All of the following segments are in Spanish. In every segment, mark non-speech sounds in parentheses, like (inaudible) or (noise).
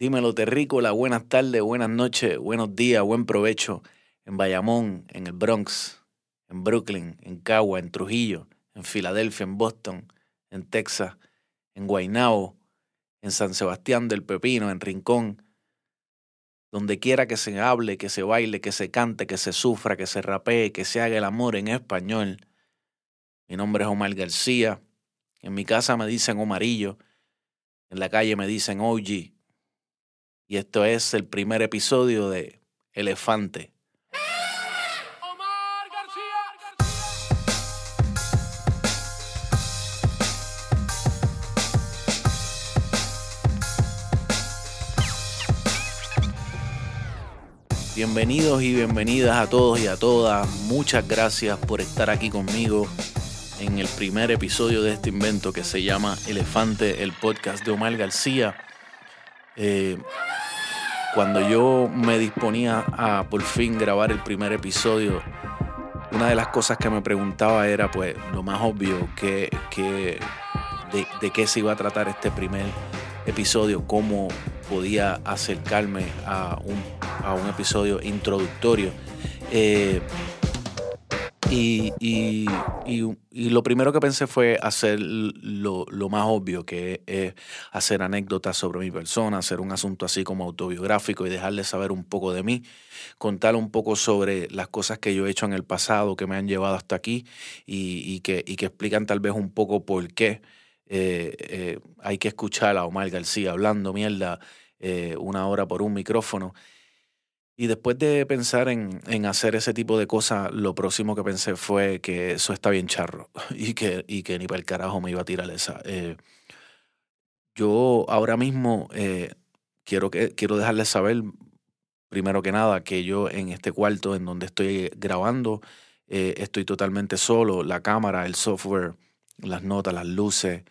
Dímelo, Terrícola, buenas tardes, buenas noches, buenos días, buen provecho en Bayamón, en el Bronx, en Brooklyn, en Cagua, en Trujillo, en Filadelfia, en Boston, en Texas, en Guaynabo, en San Sebastián del Pepino, en Rincón, donde quiera que se hable, que se baile, que se cante, que se sufra, que se rapee, que se haga el amor en español. Mi nombre es Omar García. En mi casa me dicen Omarillo. En la calle me dicen OG. Y esto es el primer episodio de Elefante. Omar García. Bienvenidos y bienvenidas a todos y a todas. Muchas gracias por estar aquí conmigo en el primer episodio de este invento que se llama Elefante, el podcast de Omar García. Eh, cuando yo me disponía a por fin grabar el primer episodio, una de las cosas que me preguntaba era, pues, lo más obvio, que, de qué se iba a tratar este primer episodio, cómo podía acercarme a un, a un episodio introductorio. Eh, y, y, y, y, lo primero que pensé fue hacer lo, lo, más obvio, que es hacer anécdotas sobre mi persona, hacer un asunto así como autobiográfico y dejarles saber un poco de mí, contar un poco sobre las cosas que yo he hecho en el pasado que me han llevado hasta aquí y, que, y que explican tal vez un poco por qué eh, eh, hay que escuchar a Omar García hablando mierda eh, una hora por un micrófono. Y después de pensar en, en, hacer ese tipo de cosas, lo próximo que pensé fue que eso está bien charro (laughs) y que, y que ni para el carajo me iba a tirar esa. Eh, yo ahora mismo eh, quiero, quiero dejarles saber, primero que nada, que yo en este cuarto en donde estoy grabando, eh, estoy totalmente solo. La cámara, el software, las notas, las luces,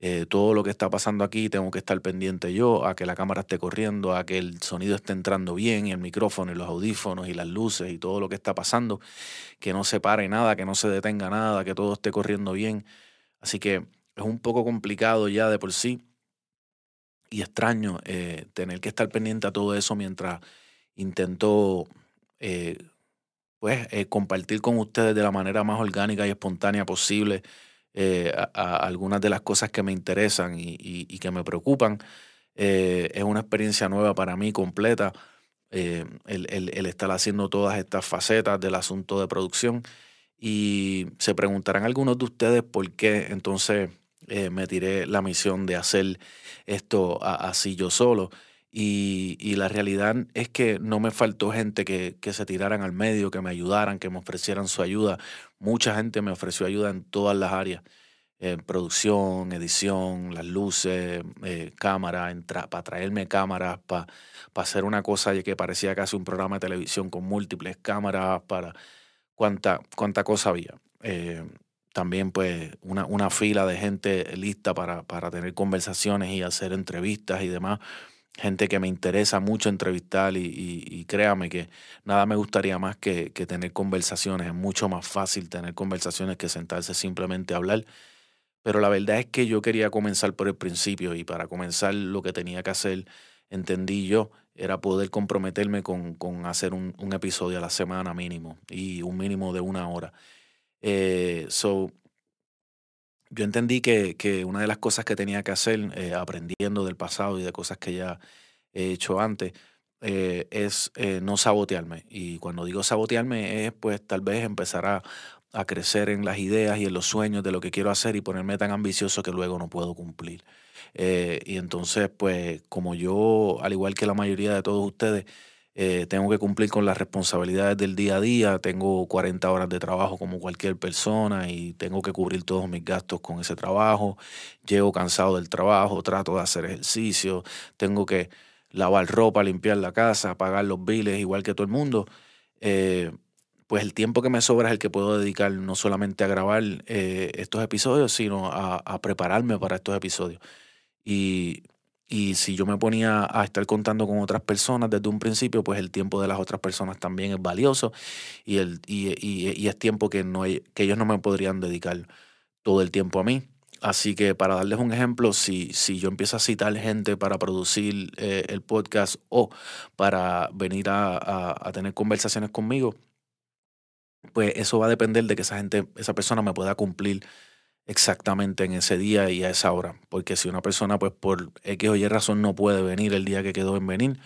eh, todo lo que está pasando aquí tengo que estar pendiente yo, a que la cámara esté corriendo, a que el sonido esté entrando bien, y el micrófono, y los audífonos, y las luces, y todo lo que está pasando, que no se pare nada, que no se detenga nada, que todo esté corriendo bien. Así que es un poco complicado ya de por sí y extraño eh, tener que estar pendiente a todo eso mientras intento eh, pues, compartir con ustedes de la manera más orgánica y espontánea posible eh, a, algunas de las cosas que me interesan y, que me preocupan. Eh, es una experiencia nueva para mí, completa, eh, el, estar haciendo todas estas facetas del asunto de producción. Y se preguntarán algunos de ustedes por qué entonces me tiré la misión de hacer esto así yo solo. Y, la realidad es que no me faltó gente que, que, se tiraran al medio, que me ayudaran, que me ofrecieran su ayuda. Mucha gente me ofreció ayuda en todas las áreas. Eh, producción, edición, las luces, eh, cámara, para traerme cámaras, para pa hacer una cosa que parecía casi un programa de televisión con múltiples cámaras, para cuánta, cuánta cosa había. Eh, también pues una, una, fila de gente lista para, para tener conversaciones y hacer entrevistas y demás gente que me interesa mucho entrevistar y, y, créame que nada me gustaría más que, tener conversaciones. Es mucho más fácil tener conversaciones que sentarse simplemente a hablar. Pero la verdad es que yo quería comenzar por el principio y para comenzar lo que tenía que hacer, entendí yo, era poder comprometerme con, con hacer un, un, episodio a la semana mínimo y un mínimo de una hora. Eh, so, yo entendí que, que, una de las cosas que tenía que hacer, eh, aprendiendo del pasado y de cosas que ya he hecho antes, eh, es eh, no sabotearme. Y cuando digo sabotearme es pues tal vez empezar a, a, crecer en las ideas y en los sueños de lo que quiero hacer y ponerme tan ambicioso que luego no puedo cumplir. Y entonces pues como yo, al igual que la mayoría de todos ustedes, eh, tengo que cumplir con las responsabilidades del día a día, tengo 40 horas de trabajo como cualquier persona y tengo que cubrir todos mis gastos con ese trabajo, llego cansado del trabajo, trato de hacer ejercicio, tengo que lavar ropa, limpiar la casa, pagar los biles igual que todo el mundo. Eh, pues el tiempo que me sobra es el que puedo dedicar no solamente a grabar eh, estos episodios, sino a, a prepararme para estos episodios. Y y si yo me ponía a estar contando con otras personas desde un principio, pues el tiempo de las otras personas también es valioso y, el, y, y, y es tiempo que, no que ellos no me podrían dedicar todo el tiempo a mí. Así que para darles un ejemplo, si, si yo empiezo a citar gente para producir eh, el podcast o para venir a, a, tener conversaciones conmigo, pues eso va a depender de que esa gente, esa persona me pueda cumplir exactamente en ese día y a esa hora. Porque si una persona, pues por X o Y razón no puede venir el día que quedó en venir,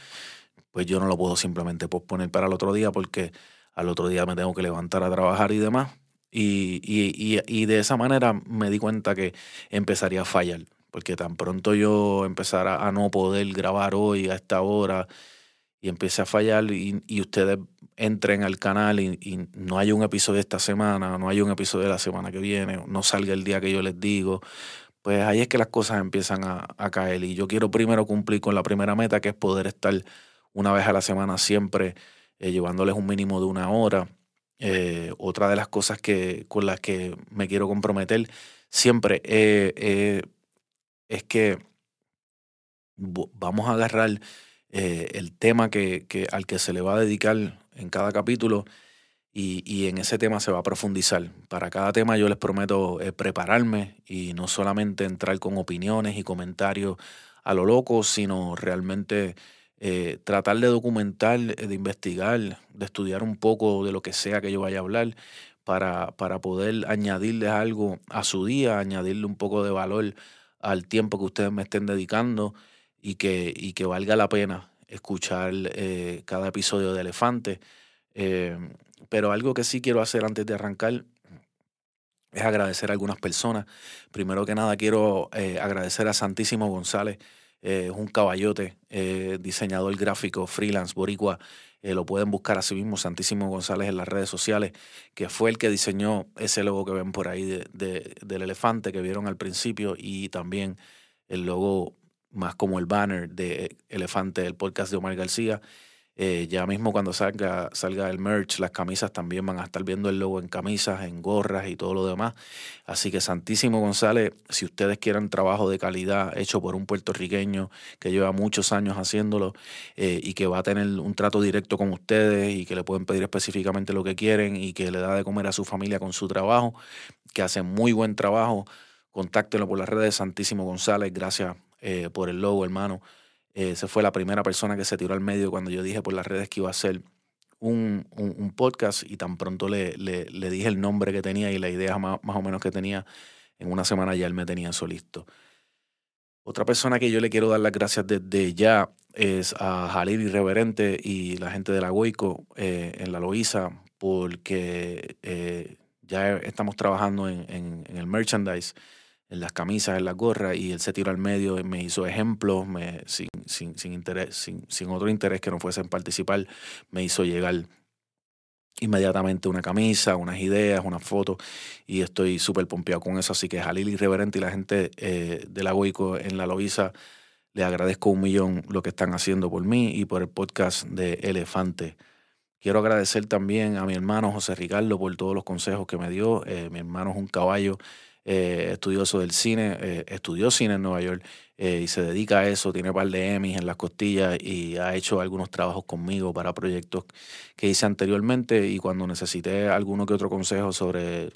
pues yo no lo puedo simplemente posponer para el otro día porque al otro día me tengo que levantar a trabajar y demás. Y, y, y, de esa manera me di cuenta que empezaría a fallar, porque tan pronto yo empezara a no poder grabar hoy a esta hora y empiece a fallar y, ustedes entren al canal y, no hay un episodio esta semana, no hay un episodio de la semana que viene, no salga el día que yo les digo, pues ahí es que las cosas empiezan a, a caer. Y yo quiero primero cumplir con la primera meta, que es poder estar una vez a la semana siempre eh, llevándoles un mínimo de una hora eh, otra de las cosas que, con las que me quiero comprometer siempre eh, es que vamos a agarrar eh, el tema que, al que se le va a dedicar en cada capítulo y, en ese tema se va a profundizar. Para cada tema yo les prometo prepararme y no solamente entrar con opiniones y comentarios a lo loco, sino realmente eh, tratar de documentar, eh, de investigar, de estudiar un poco de lo que sea que yo vaya a hablar para, para poder añadirles algo a su día, añadirle un poco de valor al tiempo que ustedes me estén dedicando y que, y que valga la pena escuchar eh, cada episodio de Elefante. pero algo que sí quiero hacer antes de arrancar es agradecer a algunas personas. Primero que nada quiero agradecer a Santísimo González, es un caballote, eh, diseñador gráfico, freelance, boricua. Eh, lo pueden buscar así mismo, Santísimo González, en las redes sociales, que fue el que diseñó ese logo que ven por ahí de, del elefante que vieron al principio y también el logo más como el banner de Elefante, el podcast de Omar García. Eh, ya mismo cuando salga, salga el merch, las camisas también van a estar viendo el logo en camisas, en gorras y todo lo demás. Así que Santísimo González, si ustedes quieren trabajo de calidad hecho por un puertorriqueño que lleva muchos años haciéndolo eh, y que va a tener un trato directo con ustedes y que le pueden pedir específicamente lo que quieren y que le da de comer a su familia con su trabajo, que hace muy buen trabajo, contáctenlo por las redes de Santísimo González. Gracias eh, por el logo, hermano. Eh, se fue la primera persona que se tiró al medio cuando yo dije por las redes que iba a hacer un, un, podcast y tan pronto le, le, le, dije el nombre que tenía y la idea más, más, o menos que tenía, en una semana ya él me tenía eso listo. Otra persona que yo le quiero dar las gracias desde ya es a Jalil Irreverente y la gente de la Goico eh, en la Loíza, porque eh, ya estamos trabajando en, en, en el merchandise en las camisas, en la gorra, y él se tiró al medio y me hizo ejemplos, me, sin, sin, sin, interés, sin, sin otro interés que no fuese en participar, me hizo llegar inmediatamente una camisa, unas ideas, una foto, y estoy súper pompeado con eso. Así que Jalil Irreverente y la gente eh, de la Goico en la Loiza, le agradezco un millón lo que están haciendo por mí y por el podcast de Elefante. Quiero agradecer también a mi hermano José Ricardo por todos los consejos que me dio. Eh, mi hermano es un caballo eh, estudioso del cine, eh, estudió cine en Nueva York eh, y se dedica a eso, tiene un par de Emmys en las costillas y ha hecho algunos trabajos conmigo para proyectos que hice anteriormente y cuando necesité alguno que otro consejo sobre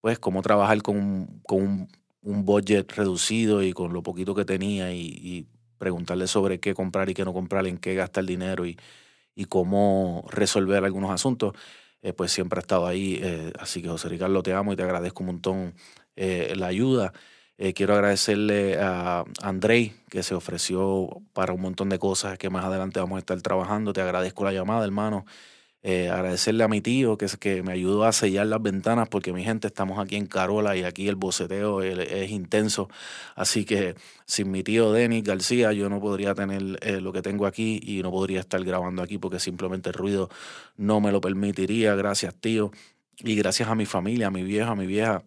pues cómo trabajar con, con un, budget reducido y con lo poquito que tenía y, preguntarle sobre qué comprar y qué no comprar, en qué gastar dinero y, y cómo resolver algunos asuntos, pues siempre ha estado ahí. así que José Ricardo, te amo y te agradezco un montón eh, la ayuda. Eh, quiero agradecerle a Andrei, que se ofreció para un montón de cosas que más adelante vamos a estar trabajando. Te agradezco la llamada, hermano. Eh, agradecerle a mi tío que, que me ayudó a sellar las ventanas porque mi gente estamos aquí en Carola y aquí el boceteo es, intenso. Así que sin mi tío Denis García yo no podría tener lo que tengo aquí y no podría estar grabando aquí porque simplemente el ruido no me lo permitiría. Gracias tío. Y gracias a mi familia, a mi vieja, a mi vieja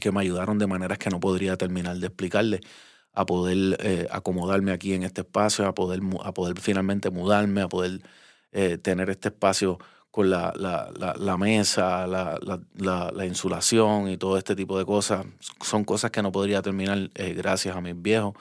que me ayudaron de maneras que no podría terminar de explicarle, a poder eh, acomodarme aquí en este espacio, a poder, a poder finalmente mudarme, a poder eh, tener este espacio con la, la, la, mesa, la, la, insulación y todo este tipo de cosas. Son cosas que no podría terminar eh, gracias a mis viejos.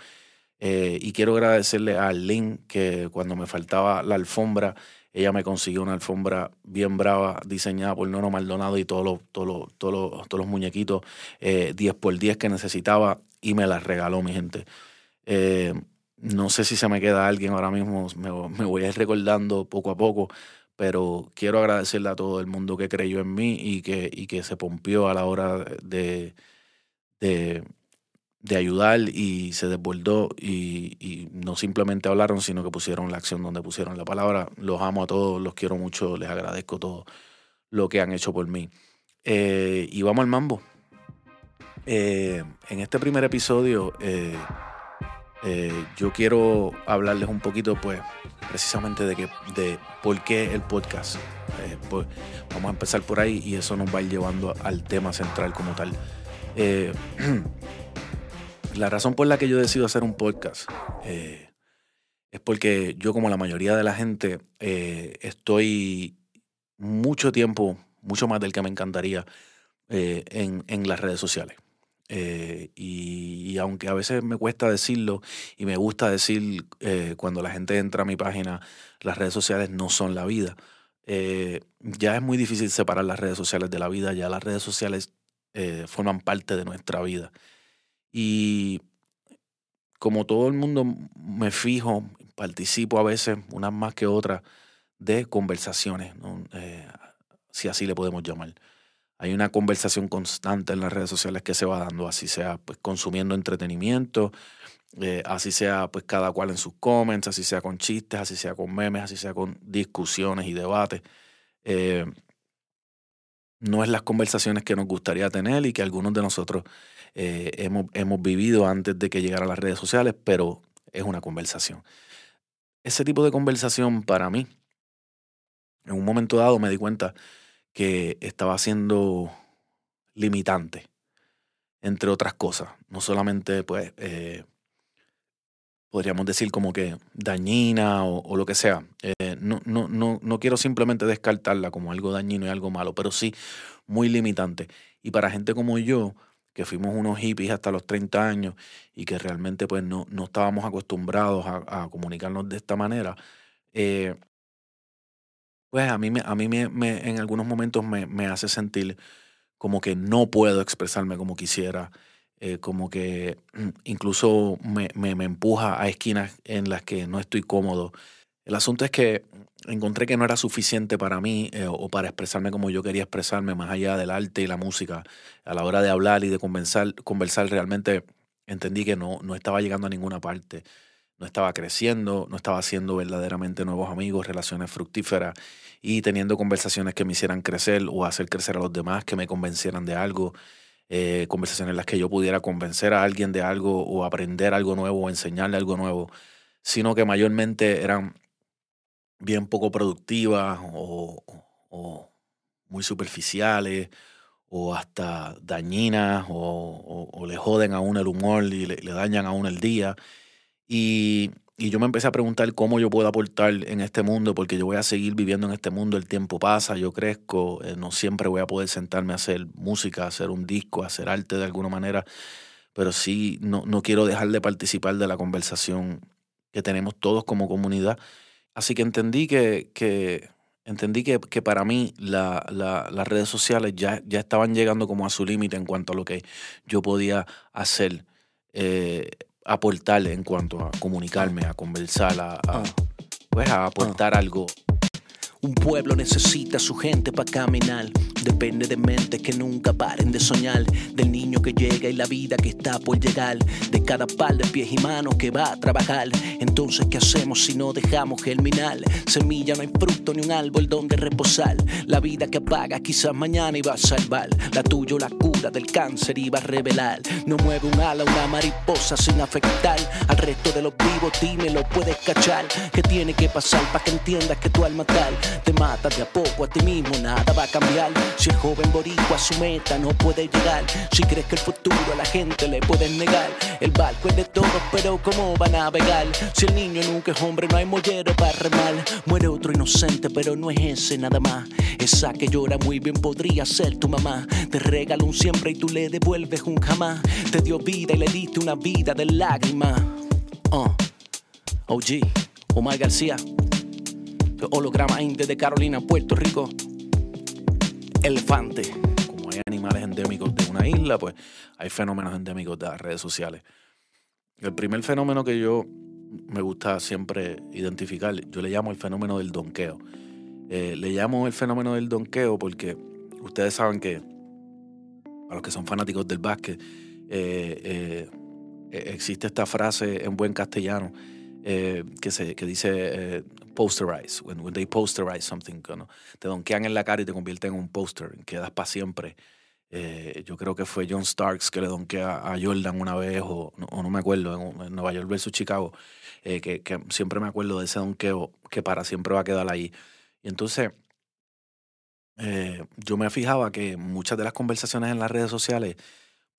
y quiero agradecerle a Arlene que cuando me faltaba la alfombra ella me consiguió una alfombra bien brava diseñada por Nono Maldonado y todos los, todos los, todos los, muñequitos eh, 10 por 10 que necesitaba y me las regaló mi gente. Eh, no sé si se me queda alguien ahora mismo, me, voy a ir recordando poco a poco, pero quiero agradecerle a todo el mundo que creyó en mí y que, y que se pompió a la hora de, de ayudar y se desbordó y, y no simplemente hablaron, sino que pusieron la acción donde pusieron la palabra. Los amo a todos, los quiero mucho, les agradezco todo lo que han hecho por mí. Eh, y vamos al mambo. Eh, en este primer episodio eh, yo quiero hablarles un poquito, pues, precisamente de, que, de por qué el podcast. Pues, vamos a empezar por ahí y eso nos va a ir llevando al tema central como tal. (clears throat) La razón por la que yo decido hacer un podcast eh, es porque yo, como la mayoría de la gente, eh, estoy mucho tiempo, mucho más del que me encantaría, eh, en, las redes sociales. Y, y aunque a veces me cuesta decirlo y me gusta decir cuando la gente entra a mi página, las redes sociales no son la vida. ya es muy difícil separar las redes sociales de la vida, ya las redes sociales forman parte de nuestra vida. Y como todo el mundo me fijo, participo a veces, unas más que otras, de conversaciones. Eh, si así le podemos llamar. Hay una conversación constante en las redes sociales que se va dando, así sea pues consumiendo entretenimiento, eh, así sea pues cada cual en sus comments, así sea con chistes, así sea con memes, así sea con discusiones y debates. Eh, no es las conversaciones que nos gustaría tener y que algunos de nosotros eh, hemos, hemos vivido antes de que llegara a las redes sociales, pero es una conversación. Ese tipo de conversación para mí, en un momento dado me di cuenta que estaba siendo limitante, entre otras cosas. No solamente, pues, eh, podríamos decir como que dañina o, lo que sea. Eh, no, no, no, no quiero simplemente descartarla como algo dañino y algo malo, pero sí muy limitante. Y para gente como yo, que fuimos unos hippies hasta los 30 años y que realmente pues no, no estábamos acostumbrados a, comunicarnos de esta manera, eh, pues a mí, me, a mí me, me- en algunos momentos me, me hace sentir como que no puedo expresarme como quisiera, eh, como que mm, incluso me empuja a esquinas en las que no estoy cómodo. El asunto es que encontré que no era suficiente para mí eh, o para expresarme como yo quería expresarme, más allá del arte y la música. A la hora de hablar y de conversar, conversar realmente entendí que no, no estaba llegando a ninguna parte. No estaba creciendo, no estaba haciendo verdaderamente nuevos amigos, relaciones fructíferas y teniendo conversaciones que me hicieran crecer o hacer crecer a los demás, que me convencieran de algo, eh, conversaciones en las que yo pudiera convencer a alguien de algo o aprender algo nuevo o enseñarle algo nuevo, sino que mayormente eran bien poco productivas o, muy superficiales o hasta dañinas o, le joden a uno el humor y le, dañan a uno el día. Y, yo me empecé a preguntar cómo yo puedo aportar en este mundo, porque yo voy a seguir viviendo en este mundo, el tiempo pasa, yo crezco, eh, no siempre voy a poder sentarme a hacer música, hacer un disco, hacer arte de alguna manera, pero sí no, no quiero dejar de participar de la conversación que tenemos todos como comunidad. Así que entendí que, que entendí que, que para mí la- la- las redes sociales ya, ya estaban llegando como a su límite en cuanto a lo que yo podía hacer, eh, aportar en cuanto a comunicarme, a conversar, a, a, pues a aportar algo. Un pueblo necesita a su gente para caminar. Depende de mentes que nunca paren de soñar. Del niño que llega y la vida que está por llegar. De cada par de pies y manos que va a trabajar. Entonces, ¿qué hacemos si no dejamos germinar? Semilla, no hay fruto ni un árbol donde reposar. La vida que apaga quizás mañana iba a salvar. La tuya la cura del cáncer iba a revelar. No mueve un ala una mariposa sin afectar al resto de los vivos. Dime, lo puedes cachar. ¿Qué tiene que pasar para que entiendas que tu alma tal te mata de a poco a ti mismo? Nada va a cambiar. Si el joven boricua a su meta no puede llegar. Si crees que el futuro a la gente le puedes negar. El barco es de todos, pero ¿cómo va a navegar? Si el niño nunca es hombre, no hay mollero para remar. Muere otro inocente, pero no es ese nada más. Esa que llora muy bien podría ser tu mamá. Te regala un siempre y tú le devuelves un jamás. Te dio vida y le diste una vida de lágrimas. Uh. OG, Omar García. holograma Inde de Carolina, Puerto Rico. Elefante. Animales endémicos de una isla, pues hay fenómenos endémicos de las redes sociales. El primer fenómeno que yo me gusta siempre identificar, yo le llamo el fenómeno del donqueo. Eh, le llamo el fenómeno del donqueo porque ustedes saben que, a los que son fanáticos del básquet, eh, eh, existe esta frase en buen castellano que, se, que dice posterize, when, they posterize something, te donkean en la cara y te convierten en un poster, quedas para siempre. yo creo que fue John Starks que le donkea a Jordan una vez, o no, me acuerdo, en, Nueva York versus Chicago, que, que, siempre me acuerdo de ese donkeo que para siempre va a quedar ahí. Y entonces, eh, yo me fijaba que muchas de las conversaciones en las redes sociales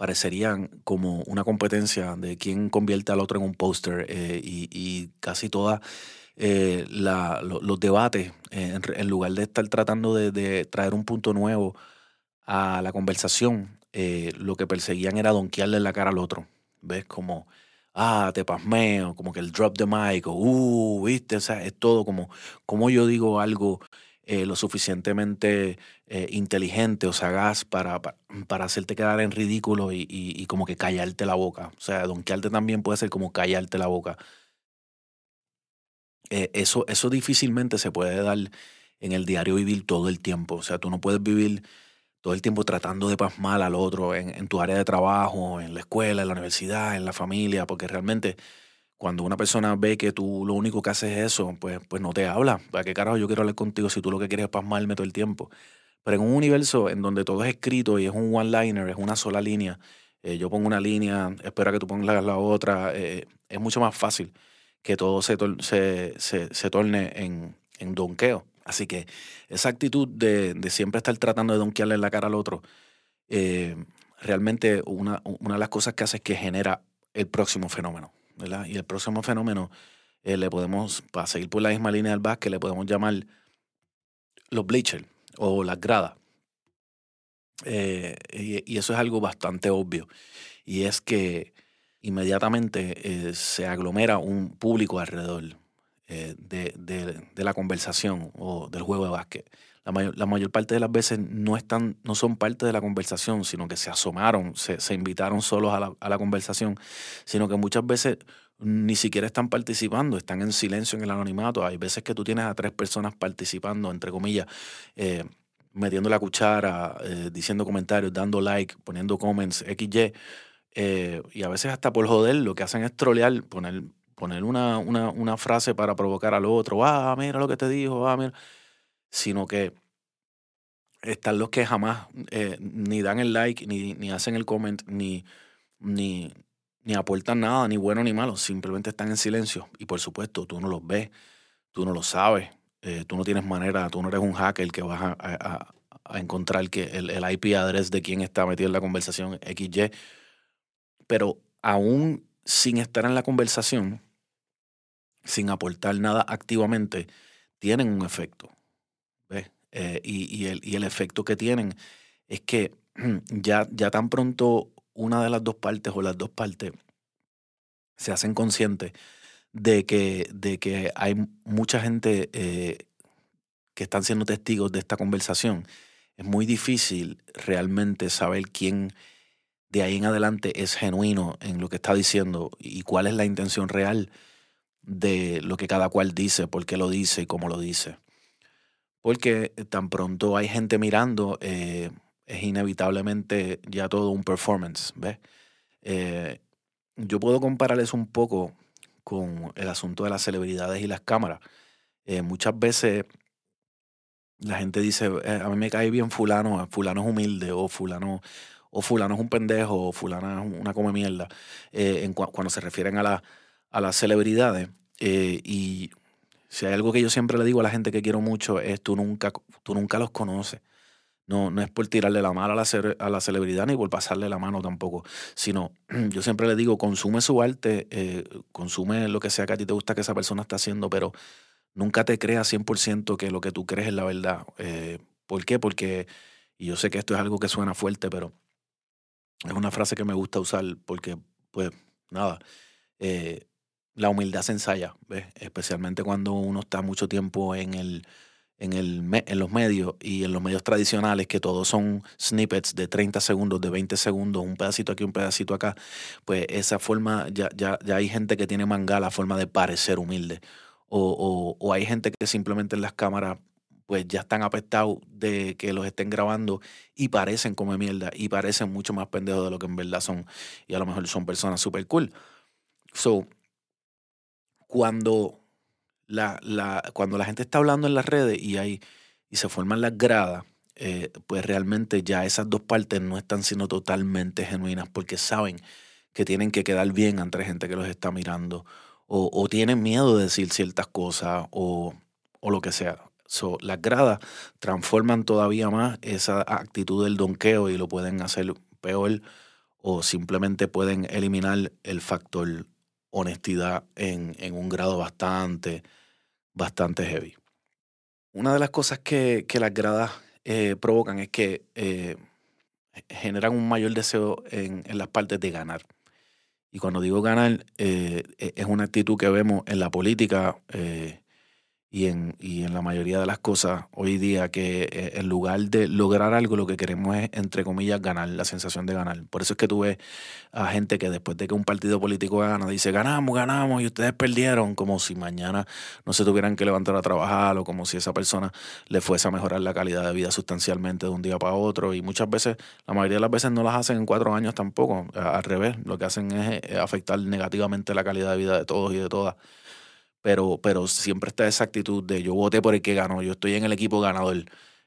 parecerían como una competencia de quién convierte al otro en un póster eh, y, casi todas eh, los debates, en, lugar de estar tratando de, traer un punto nuevo a la conversación, lo que perseguían era donkearle la cara al otro. ¿Ves? Como, ah, te pasmeo, como que el drop the mic, o, uh, viste, o sea, es todo como, como yo digo algo eh, lo suficientemente eh, inteligente o sagaz para, para, hacerte quedar en ridículo y, como que callarte la boca. O sea, donkearte también puede ser como callarte la boca. Eh, eso, eso difícilmente se puede dar en el diario vivir todo el tiempo. O sea, tú no puedes vivir todo el tiempo tratando de pasmar al otro en, tu área de trabajo, en la escuela, en la universidad, en la familia, porque realmente cuando una persona ve que tú lo único que haces es eso, pues, pues no te habla. ¿Para qué carajo yo quiero hablar contigo si tú lo que quieres es pasmarme todo el tiempo? Pero en un universo en donde todo es escrito y es un one-liner, es una sola línea, eh, yo pongo una línea, espero que tú pongas la otra, eh, es mucho más fácil que todo se, se, torne en, en donqueo. Así que esa actitud de, siempre estar tratando de donkearle la cara al otro, eh, realmente una, una, de las cosas que hace es que genera el próximo fenómeno. Y el próximo fenómeno eh, le podemos, para seguir por la misma línea del básquet, le podemos llamar los bleachers o las gradas. Eh, y, eso es algo bastante obvio. Y es que inmediatamente se aglomera un público alrededor. Eh, de, la conversación o del juego de básquet. La mayor, la mayor, parte de las veces no, están, no son parte de la conversación, sino que se asomaron, se, se invitaron solos a la, a la, conversación, sino que muchas veces ni siquiera están participando, están en silencio en el anonimato. Hay veces que tú tienes a tres personas participando, entre comillas, eh, metiendo la cuchara, eh, diciendo comentarios, dando like, poniendo comments, XY. y a veces hasta por joder lo que hacen es trolear, poner poner una, una, una, frase para provocar al otro, ah, mira lo que te dijo, ah, mira, sino que están los que jamás eh, ni dan el like, ni, ni hacen el comment, ni, ni, ni aportan nada, ni bueno ni malo, simplemente están en silencio. Y por supuesto, tú no los ves, tú no lo sabes, eh, tú no tienes manera, tú no eres un hacker que vas a, a, a encontrar que el, el, IP address de quién está metido en la conversación XY. Pero aún sin estar en la conversación, sin aportar nada activamente, tienen un efecto. Eh, y, el, efecto que tienen es que (clears throat) ya, tan pronto una de las dos partes o las dos partes se hacen conscientes de que, de que hay mucha gente eh, que están siendo testigos de esta conversación, es muy difícil realmente saber quién de ahí en adelante es genuino en lo que está diciendo y cuál es la intención real de lo que cada cual dice, por qué lo dice y cómo lo dice. Porque tan pronto hay gente mirando, eh, es inevitablemente ya todo un performance, ¿ves? Eh, yo puedo compararles un poco con el asunto de las celebridades y las cámaras. Eh, muchas veces la gente dice, a mí me cae bien fulano, fulano es humilde, o fulano, o fulano es un pendejo, o fulana es una come mierda, en cuando se refieren a la a las celebridades. Eh, y si hay algo que yo siempre le digo a la gente que quiero mucho es tú nunca, tú nunca los conoces. No, no es por tirarle la mano a la, a la celebridad ni por pasarle la mano tampoco, sino (clears throat) yo siempre le digo, consume su arte, eh, consume lo que sea que a ti te gusta que esa persona está haciendo, pero nunca te creas 100% que lo que tú crees es la verdad. Eh, ¿Por qué? Porque, y yo sé que esto es algo que suena fuerte, pero es una frase que me gusta usar porque, pues, nada, la humildad se ensaya, ¿ves? especialmente cuando uno está mucho tiempo en, el, en, el, en los medios y en los medios tradicionales, que todos son snippets de 30 segundos, de 20 segundos, un pedacito aquí, un pedacito acá, pues esa forma, ya, ya, ya hay gente que tiene manga la forma de parecer humilde. O, o, o hay gente que simplemente en las cámaras pues ya están apestados de que los estén grabando y parecen como mierda y parecen mucho más pendejos de lo que en verdad son. Y a lo mejor son personas súper cool. So, cuando la, la, cuando la gente está hablando en las redes y, hay, y se forman las gradas, eh, pues realmente ya esas dos partes no están siendo totalmente genuinas porque saben que tienen que quedar bien ante gente que los está mirando o, tienen miedo de decir ciertas cosas o, o lo que sea. So, las gradas transforman todavía más esa actitud del donqueo y lo pueden hacer peor o simplemente pueden eliminar el factor honestidad en, en un grado bastante, bastante heavy. Una de las cosas que, que las gradas eh, provocan es que eh, generan un mayor deseo en, en, las partes de ganar. Y cuando digo ganar, eh, e, es una actitud que vemos en la política, y en, y en la mayoría de las cosas hoy día que eh, en lugar de lograr algo lo que queremos es, entre comillas, ganar, la sensación de ganar. Por eso es que tú ves a gente que después de que un partido político gana, dice, ganamos, ganamos y ustedes perdieron, como si mañana no se tuvieran que levantar a trabajar o como si esa persona le fuese a mejorar la calidad de vida sustancialmente de un día para otro. Y muchas veces, la mayoría de las veces no las hacen en cuatro años tampoco. Al revés, lo que hacen es eh, afectar negativamente la calidad de vida de todos y de todas pero, pero siempre está esa actitud de yo voté por el que ganó, yo estoy en el equipo ganador.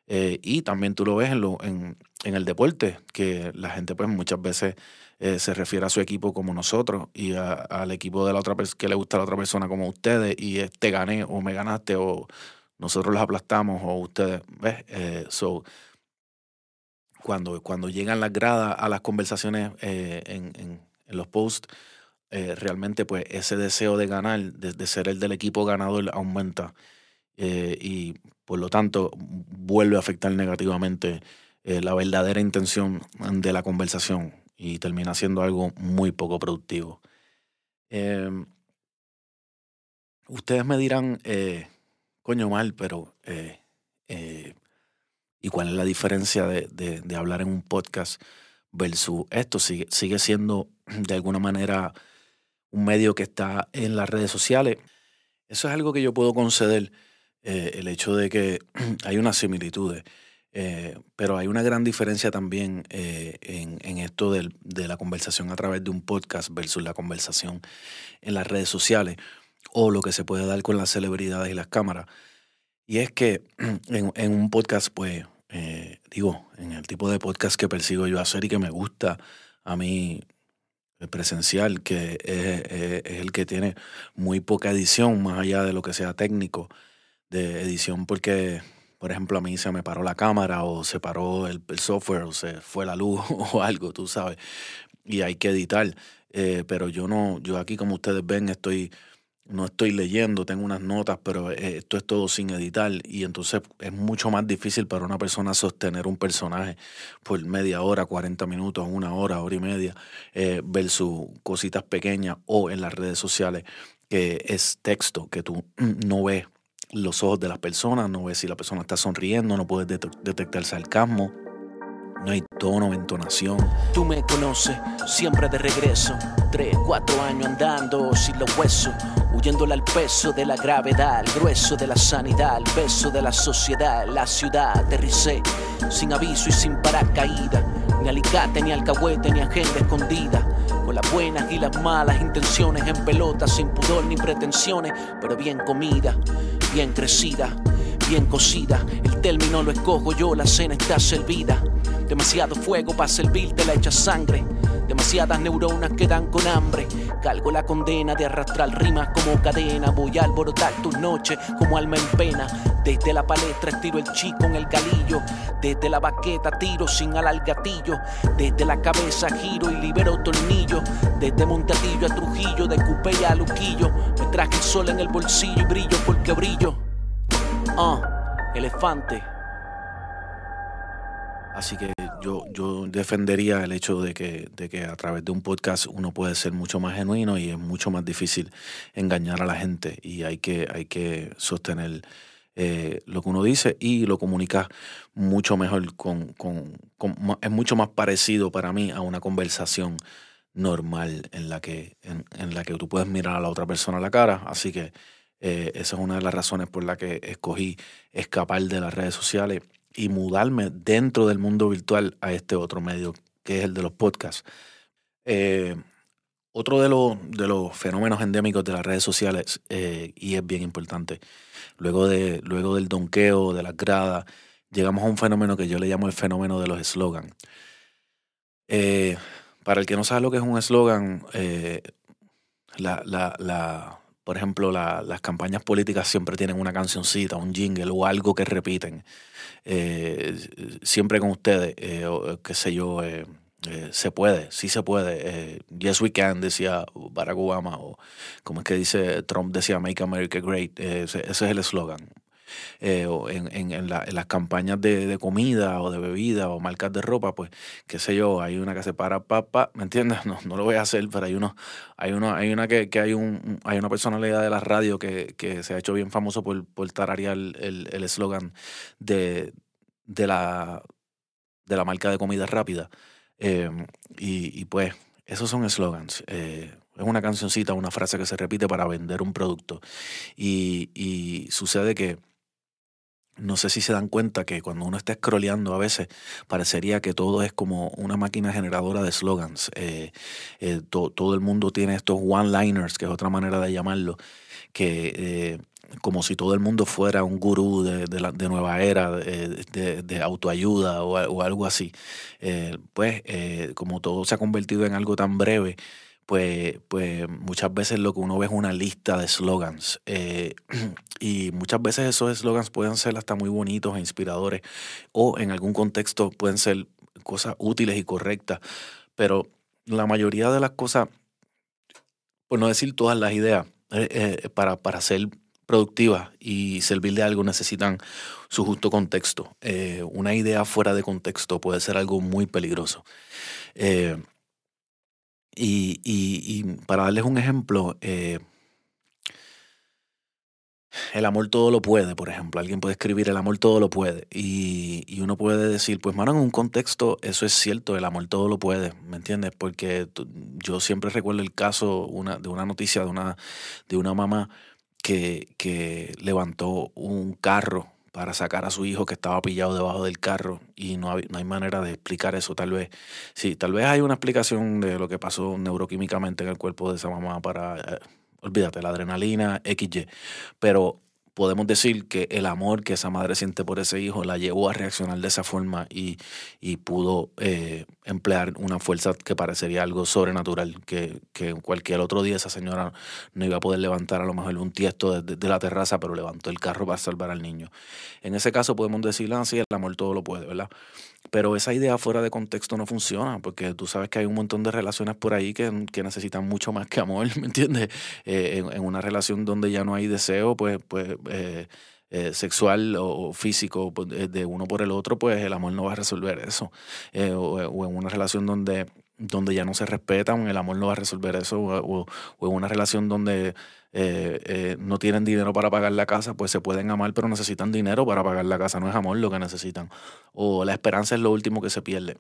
Eh, y también tú lo ves en, lo, en, en, el deporte, que la gente pues muchas veces eh, se refiere a su equipo como nosotros y a, al equipo de la otra que le gusta a la otra persona como ustedes y es te gané o me ganaste o nosotros los aplastamos o ustedes, ¿ves? Eh, so, cuando, cuando llegan las gradas a las conversaciones eh, en los posts, eh, realmente pues ese deseo de ganar, de, ser el del equipo ganador aumenta eh, y por lo tanto vuelve a afectar negativamente eh, la verdadera intención de la conversación y termina siendo algo muy poco productivo. Em, ustedes me dirán, coño mal, pero ¿y cuál es la diferencia de, hablar en un podcast versus esto? Sigue, sigue siendo de alguna manera un medio que está en las redes sociales. Eso es algo que yo puedo conceder, eh, el hecho de que (clears throat) hay unas similitudes, eh, pero hay una gran diferencia también eh, en, esto del, de la conversación a través de un podcast versus la conversación en las redes sociales o lo que se puede dar con las celebridades y las cámaras. Y es que (clears throat) en, en un podcast, pues, digo, en el tipo de podcast que persigo yo hacer y que me gusta a mí presencial, que es, el que tiene muy poca edición, más allá de lo que sea técnico de edición, porque, por ejemplo, a mí se me paró la cámara o se paró el, el software o se fue la luz (laughs) o algo, tú sabes, y hay que editar. Eh, pero yo no, yo aquí como ustedes ven estoy no estoy leyendo, tengo unas notas, pero eh, esto es todo sin editar y entonces es mucho más difícil para una persona sostener un personaje por media hora, 40 minutos, una hora, hora y media, eh, versus cositas pequeñas o en las redes sociales que es texto, que tú (clears throat) no ves los ojos de las personas, no ves si la persona está sonriendo, no puedes det detectar sarcasmo. No hay tono, entonación. Tú me conoces, siempre de regreso. Tres, cuatro años andando sin los huesos. Huyéndole al peso de la gravedad, el grueso de la sanidad, el beso de la sociedad. La ciudad aterricé, sin aviso y sin paracaídas. Ni alicate, ni alcahuete, ni agenda escondida. Con las buenas y las malas intenciones en pelota, sin pudor ni pretensiones, pero bien comida, bien crecida, bien cocida. El término lo escojo yo, la cena está servida. Demasiado fuego para servirte la hecha sangre. Demasiadas neuronas quedan con hambre. Calgo la condena de arrastrar rimas como cadena. Voy a alborotar tus noches como alma en pena. Desde la palestra estiro el chico en el galillo. Desde la baqueta tiro sin alar gatillo. Desde la cabeza giro y libero tornillo. Desde Montatillo a Trujillo, de Cupé a Luquillo. Me traje el sol en el bolsillo y brillo porque brillo. Uh, elefante Así que yo, yo defendería el hecho de que, de que a través de un podcast uno puede ser mucho más genuino y es mucho más difícil engañar a la gente y hay que, hay que sostener eh, lo que uno dice y lo comunica mucho mejor con, con, es mucho más parecido para mí a una conversación normal en la que, en, la que tú puedes mirar a la otra persona a la cara. Así que eh, esa es una de las razones por la que escogí escapar de las redes sociales y mudarme dentro del mundo virtual a este otro medio, que es el de los podcasts. Eh, otro de, los, de los fenómenos endémicos de las redes sociales, eh, y es bien importante, luego, de, luego del donqueo, de las gradas, llegamos a un fenómeno que yo le llamo el fenómeno de los slogans. Para el que no sabe lo que es un eslogan, la, la, por ejemplo, las campañas políticas siempre tienen una cancioncita, un jingle o algo que repiten. Eh, siempre con ustedes, eh, qué sé yo, eh, se puede, sí se puede. yes we can, decía Barack Obama, o como es que dice Trump, decía Make America Great. ese es el eslogan. Eh, o en, en, en, las campañas de, de, comida o de bebida o marcas de ropa, pues, qué sé yo, hay una que se para papá, ¿me entiendes? (laughs) No, no lo voy a hacer, pero hay uno, hay uno, hay una que, que hay un, hay una personalidad de la radio que, que se ha hecho bien famoso por, por tararear el eslogan de, de la de la marca de comida rápida. Em, y, y, pues, esos son eslogans. Eh, es una cancioncita, una frase que se repite para vender un producto. Y, y sucede que no sé si se dan cuenta que cuando uno está scrolleando a veces parecería que todo es como una máquina generadora de slogans. Eh, eh, todo el mundo tiene estos one-liners, que es otra manera de llamarlo, que eh, como si todo el mundo fuera un gurú de, de, la, de nueva era, de, de autoayuda o, o, algo así. pues como todo se ha convertido en algo tan breve, pues, pues muchas veces lo que uno ve es una lista de slogans. Eh, (clears throat) y muchas veces esos slogans pueden ser hasta muy bonitos e inspiradores, o en algún contexto pueden ser cosas útiles y correctas. Pero la mayoría de las cosas, por no decir todas las ideas, eh, eh, para, para ser productivas y servir de algo necesitan su justo contexto. una idea fuera de contexto puede ser algo muy peligroso. Y, y, y para darles un ejemplo, eh, el amor todo lo puede, por ejemplo. Alguien puede escribir el amor todo lo puede. Y, y, uno puede decir, pues, mano, en un contexto eso es cierto, el amor todo lo puede, ¿me entiendes? Porque yo siempre recuerdo el caso una, de una noticia de una, de una mamá que, que levantó un carro para sacar a su hijo que estaba pillado debajo del carro y no hay, no hay manera de explicar eso. Tal vez, sí, tal vez hay una explicación de lo que pasó neuroquímicamente en el cuerpo de esa mamá para, eh, olvídate, la adrenalina, XY, pero podemos decir que el amor que esa madre siente por ese hijo la llevó a reaccionar de esa forma y, y pudo eh, emplear una fuerza que parecería algo sobrenatural, que, que cualquier otro día esa señora no iba a poder levantar a lo mejor un tiesto de, la terraza, pero levantó el carro para salvar al niño. En ese caso podemos decir, ah, el amor todo lo puede, ¿verdad? Pero esa idea fuera de contexto no funciona, porque tú sabes que hay un montón de relaciones por ahí que, necesitan mucho más que amor, (laughs) ¿me entiendes? Eh, en, una relación donde ya no hay deseo, pues, pues eh, eh, sexual o físico pues, de uno por el otro, pues el amor no va a resolver eso. O, en una relación donde, donde ya no se respetan, el amor no va a resolver eso. O, o en una relación donde eh, eh, no tienen dinero para pagar la casa, pues se pueden amar, pero necesitan dinero para pagar la casa. No es amor lo que necesitan. O la esperanza es lo último que se pierde.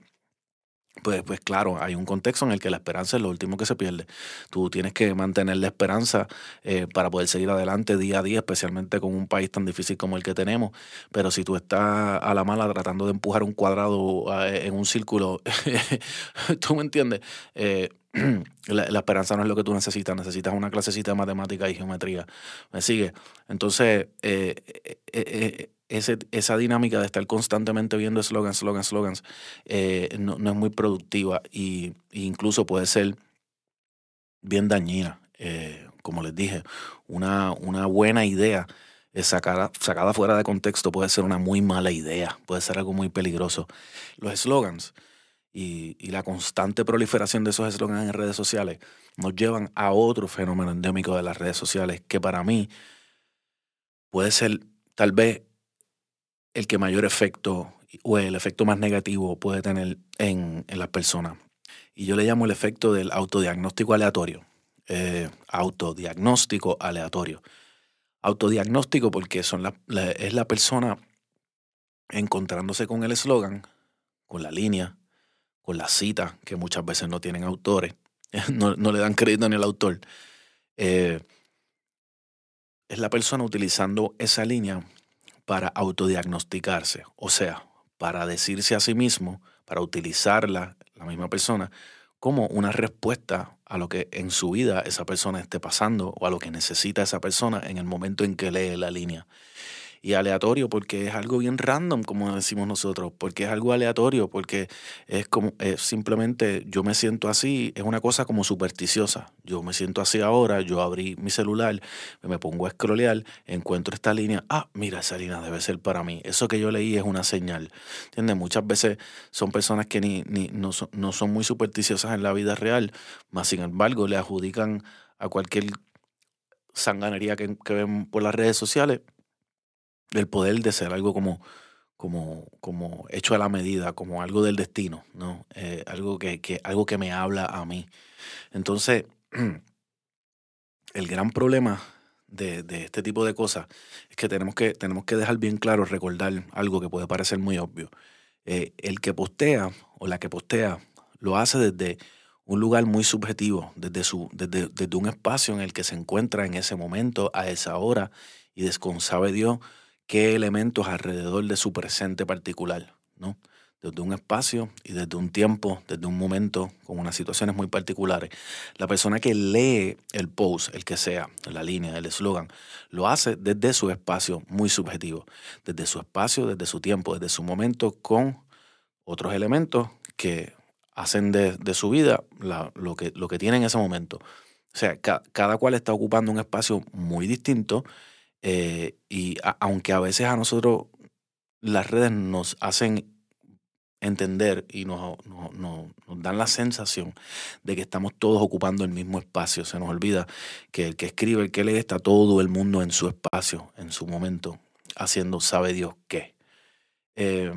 Pues, pues claro, hay un contexto en el que la esperanza es lo último que se pierde. Tú tienes que mantener la esperanza eh, para poder seguir adelante día a día, especialmente con un país tan difícil como el que tenemos. Pero si tú estás a la mala tratando de empujar un cuadrado en un círculo, (laughs) tú me entiendes, eh, (clears throat) la, esperanza no es lo que tú necesitas, necesitas una clasecita de matemática y geometría. ¿Me sigue? Entonces, eh, eh, eh, ese, esa dinámica de estar constantemente viendo slogans, slogans, slogans, no, no, es muy productiva y, e incluso puede ser bien dañina. como les dije, una, una buena idea sacada, sacada fuera de contexto puede ser una muy mala idea, puede ser algo muy peligroso. Los slogans y, y, la constante proliferación de esos eslogans en redes sociales nos llevan a otro fenómeno endémico de las redes sociales que para mí puede ser tal vez el que mayor efecto o el efecto más negativo puede tener en, las personas. Y yo le llamo el efecto del autodiagnóstico aleatorio. Eh, autodiagnóstico aleatorio. Autodiagnóstico porque son es la persona encontrándose con el eslogan, con la línea, con la cita, que muchas veces no tienen autores, (laughs) no, no le dan crédito ni al autor. Eh, es la persona utilizando esa línea para autodiagnosticarse, o sea, para decirse a sí mismo, para utilizarla, la misma persona, como una respuesta a lo que en su vida esa persona esté pasando o a lo que necesita esa persona en el momento en que lee la línea y aleatorio porque es algo bien random, como decimos nosotros, porque es algo aleatorio, porque es como es simplemente yo me siento así, es una cosa como supersticiosa. Yo me siento así ahora, yo abrí mi celular, me pongo a scrollear, encuentro esta línea, ah, mira, esa línea debe ser para mí. Eso que yo leí es una señal. ¿Entiendes? Muchas veces son personas que ni, ni no, son, no son muy supersticiosas en la vida real, más sin embargo le adjudican a cualquier sanganería que, que ven por las redes sociales el poder de ser algo como, como, como hecho a la medida, como algo del destino, ¿no? Eh, algo, que, que, algo que me habla a mí. Entonces, (clears throat) el gran problema de, de, este tipo de cosas es que tenemos, que tenemos que dejar bien claro, recordar algo que puede parecer muy obvio. Eh, el que postea o la que postea lo hace desde un lugar muy subjetivo, desde, su, desde, desde un espacio en el que se encuentra en ese momento, a esa hora, y desconsabe Dios qué elementos alrededor de su presente particular, ¿no? Desde un espacio y desde un tiempo, desde un momento, con unas situaciones muy particulares. La persona que lee el post, el que sea, la línea, el eslogan, lo hace desde su espacio muy subjetivo, desde su espacio, desde su tiempo, desde su momento, con otros elementos que hacen de, de su vida la, lo, que, lo que tiene en ese momento. O sea, ca, cada cual está ocupando un espacio muy distinto eh, y aunque a veces a nosotros las redes nos hacen entender y nos, dan la sensación de que estamos todos ocupando el mismo espacio. Se nos olvida que el que escribe, el que lee, está todo el mundo en su espacio, en su momento, haciendo sabe Dios qué. Eh,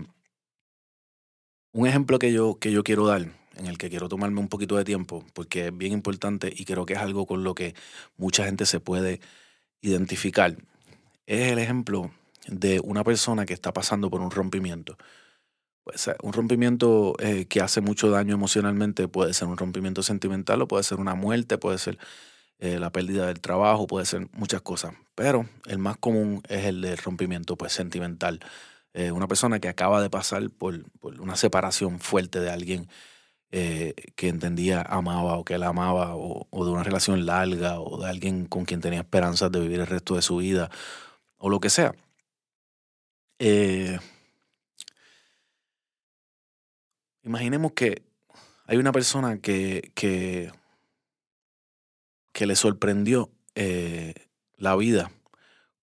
un ejemplo que yo, que yo quiero dar, en el que quiero tomarme un poquito de tiempo, porque es bien importante y creo que es algo con lo que mucha gente se puede identificar es el ejemplo de una persona que está pasando por un rompimiento. Pues, un rompimiento eh, que hace mucho daño emocionalmente puede ser un rompimiento sentimental o puede ser una muerte, puede ser eh, la pérdida del trabajo, puede ser muchas cosas. Pero el más común es el del rompimiento pues, sentimental. Eh, una persona que acaba de pasar por, una separación fuerte de alguien que entendía amaba o que él amaba, o, o, de una relación larga, o de alguien con quien tenía esperanzas de vivir el resto de su vida, o lo que sea. Eh, imaginemos que hay una persona que, que, que le sorprendió eh, la vida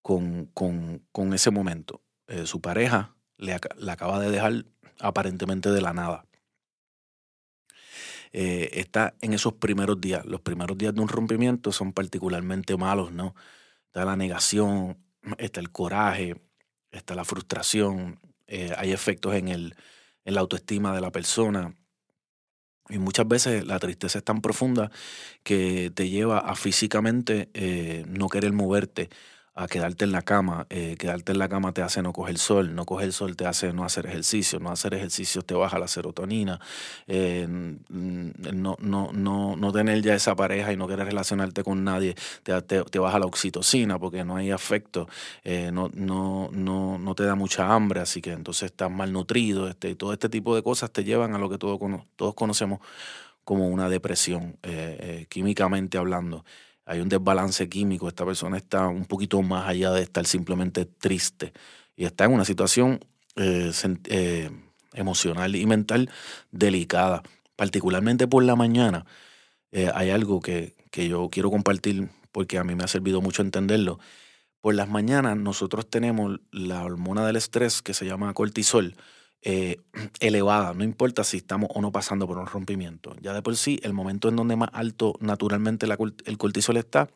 con, con, con ese momento. Eh, su pareja le, acaba de dejar aparentemente de la nada. Está en esos primeros días. Los primeros días de un rompimiento son particularmente malos, ¿no? Está la negación, está el coraje, está la frustración, eh, hay efectos en, el, en la autoestima de la persona. Y muchas veces la tristeza es tan profunda que te lleva a físicamente eh, no querer moverte, a quedarte en la cama. Eh, quedarte en la cama te hace no coger sol, no coger sol te hace no hacer ejercicio, no hacer ejercicio te baja la serotonina, eh, no, no, no, no tener ya esa pareja y no querer relacionarte con nadie te, te, baja la oxitocina porque no hay afecto, eh, no, no, no, no te da mucha hambre, así que entonces estás malnutrido, este, todo este tipo de cosas te llevan a lo que todos, todos conocemos como una depresión, químicamente hablando hay un desbalance químico, esta persona está un poquito más allá de estar simplemente triste y está en una situación eh, eh, emocional y mental delicada, particularmente por la mañana. Eh, hay algo que, que yo quiero compartir porque a mí me ha servido mucho entenderlo. Por las mañanas nosotros tenemos la hormona del estrés que se llama cortisol, eh, (clears throat) elevada, no importa si estamos o no pasando por un rompimiento. Ya de por sí, el momento en donde más alto naturalmente el cortisol está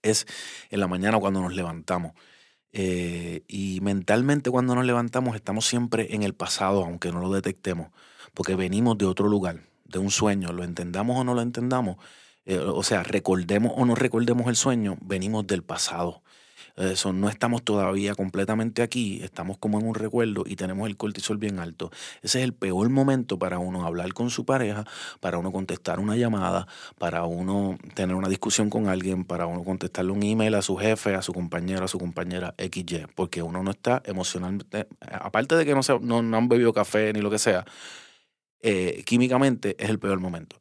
es en la mañana cuando nos levantamos. Eh, y mentalmente cuando nos levantamos estamos siempre en el pasado, aunque no lo detectemos, porque venimos de otro lugar, de un sueño, lo entendamos o no lo entendamos, eh, o sea, recordemos o no recordemos el sueño, venimos del pasado. Eso, no estamos todavía completamente aquí, estamos como en un recuerdo y tenemos el cortisol bien alto. Ese es el peor momento para uno hablar con su pareja, para uno contestar una llamada, para uno tener una discusión con alguien, para uno contestarle un email a su jefe, a su compañero, a su compañera XY, porque uno no está emocionalmente, aparte de que no, se, no, han bebido café ni lo que sea, eh, químicamente es el peor momento.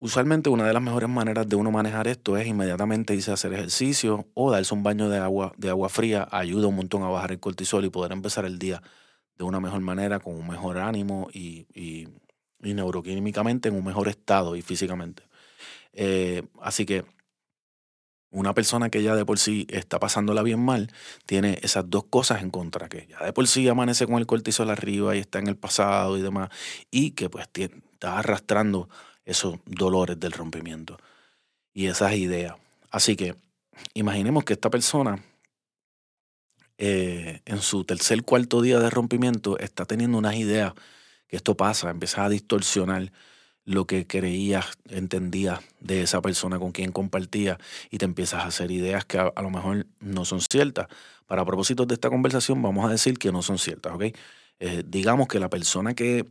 Usualmente una de las mejores maneras de uno manejar esto es inmediatamente irse a hacer ejercicio o darse un baño de agua, de agua fría. Ayuda un montón a bajar el cortisol y poder empezar el día de una mejor manera, con un mejor ánimo y, y, neuroquímicamente en un mejor estado y físicamente. Eh, así que una persona que ya de por sí está pasándola bien mal, tiene esas dos cosas en contra, que ya de por sí amanece con el cortisol arriba y está en el pasado y demás, y que pues está arrastrando esos dolores del rompimiento y esas ideas. Así que imaginemos que esta persona eh, en su tercer cuarto día de rompimiento está teniendo unas ideas que esto pasa, empieza a distorsionar lo que creías, entendías de esa persona con quien compartía y te empiezas a hacer ideas que a, lo mejor no son ciertas. Para propósitos de esta conversación vamos a decir que no son ciertas, ¿ok? Eh, digamos que la persona que,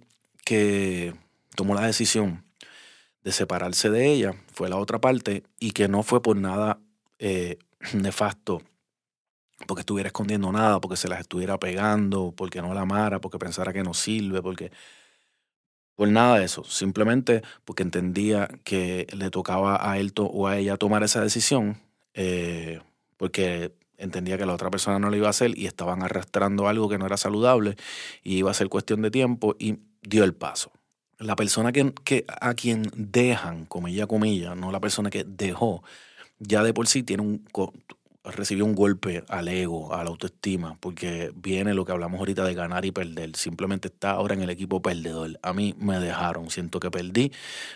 que tomó la decisión de separarse de ella fue la otra parte y que no fue por nada eh, (clears throat) nefasto, porque estuviera escondiendo nada, porque se las estuviera pegando, porque no la amara, porque pensara que no sirve, porque por nada de eso, simplemente porque entendía que le tocaba a él o a ella tomar esa decisión, eh, porque entendía que la otra persona no lo iba a hacer y estaban arrastrando algo que no era saludable y iba a ser cuestión de tiempo y dio el paso la persona que, a quien dejan, comilla, comilla, no la persona que dejó, ya de por sí tiene un, recibió un golpe al ego, a la autoestima, porque viene lo que hablamos ahorita de ganar y perder. Simplemente está ahora en el equipo perdedor. A mí me dejaron, siento que perdí,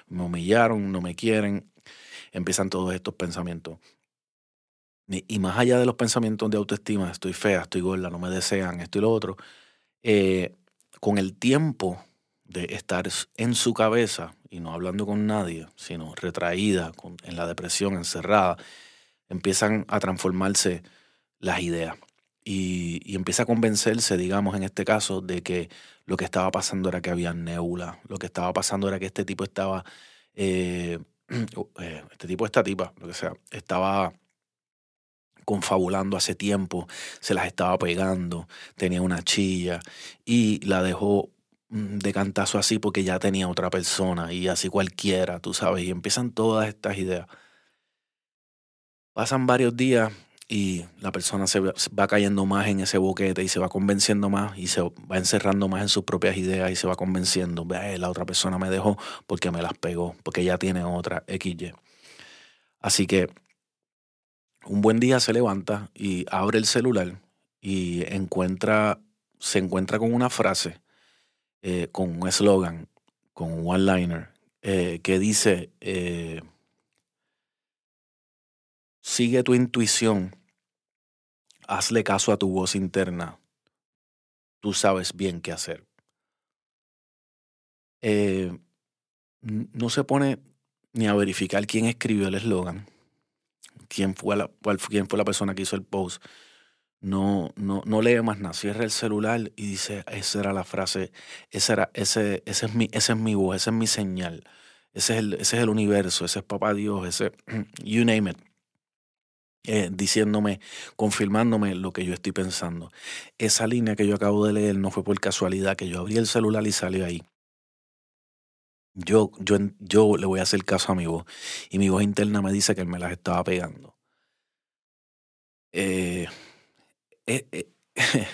me humillaron, no me quieren. Empiezan todos estos pensamientos. Y más allá de los pensamientos de autoestima, estoy fea, estoy gorda, no me desean, esto y lo otro, eh, con el tiempo de estar en su cabeza y no hablando con nadie, sino retraída, en la depresión, encerrada, empiezan a transformarse las ideas. Y, empieza a convencerse, digamos, en este caso, de que lo que estaba pasando era que había neula, lo que estaba pasando era que este tipo estaba, eh, (clears throat) eh, este tipo, esta tipa, lo que sea, estaba confabulando hace tiempo, se las estaba pegando, tenía una chilla y la dejó de cantazo así porque ya tenía otra persona y así cualquiera, tú sabes, y empiezan todas estas ideas. Pasan varios días y la persona se va cayendo más en ese boquete y se va convenciendo más y se va encerrando más en sus propias ideas y se va convenciendo, ve, la otra persona me dejó porque me las pegó, porque ya tiene otra XY. Así que un buen día se levanta y abre el celular y encuentra, se encuentra con una frase eh, con un eslogan, con un one-liner, eh, que dice, eh, sigue tu intuición, hazle caso a tu voz interna, tú sabes bien qué hacer. no se pone ni a verificar quién escribió el eslogan, quién fue la, quién fue la persona que hizo el post, no, no, no lee más nada, cierra el celular y dice, esa era la frase, esa era, ese, ese, es mi, ese es mi voz, esa es mi señal, ese es el, ese es el universo, ese es papá Dios, ese, (clears throat) you name it. Eh, diciéndome, confirmándome lo que yo estoy pensando. Esa línea que yo acabo de leer no fue por casualidad que yo abrí el celular y salió ahí. Yo, yo, yo le voy a hacer caso a mi voz y mi voz interna me dice que él me las estaba pegando. Eh, eh, eh, (laughs)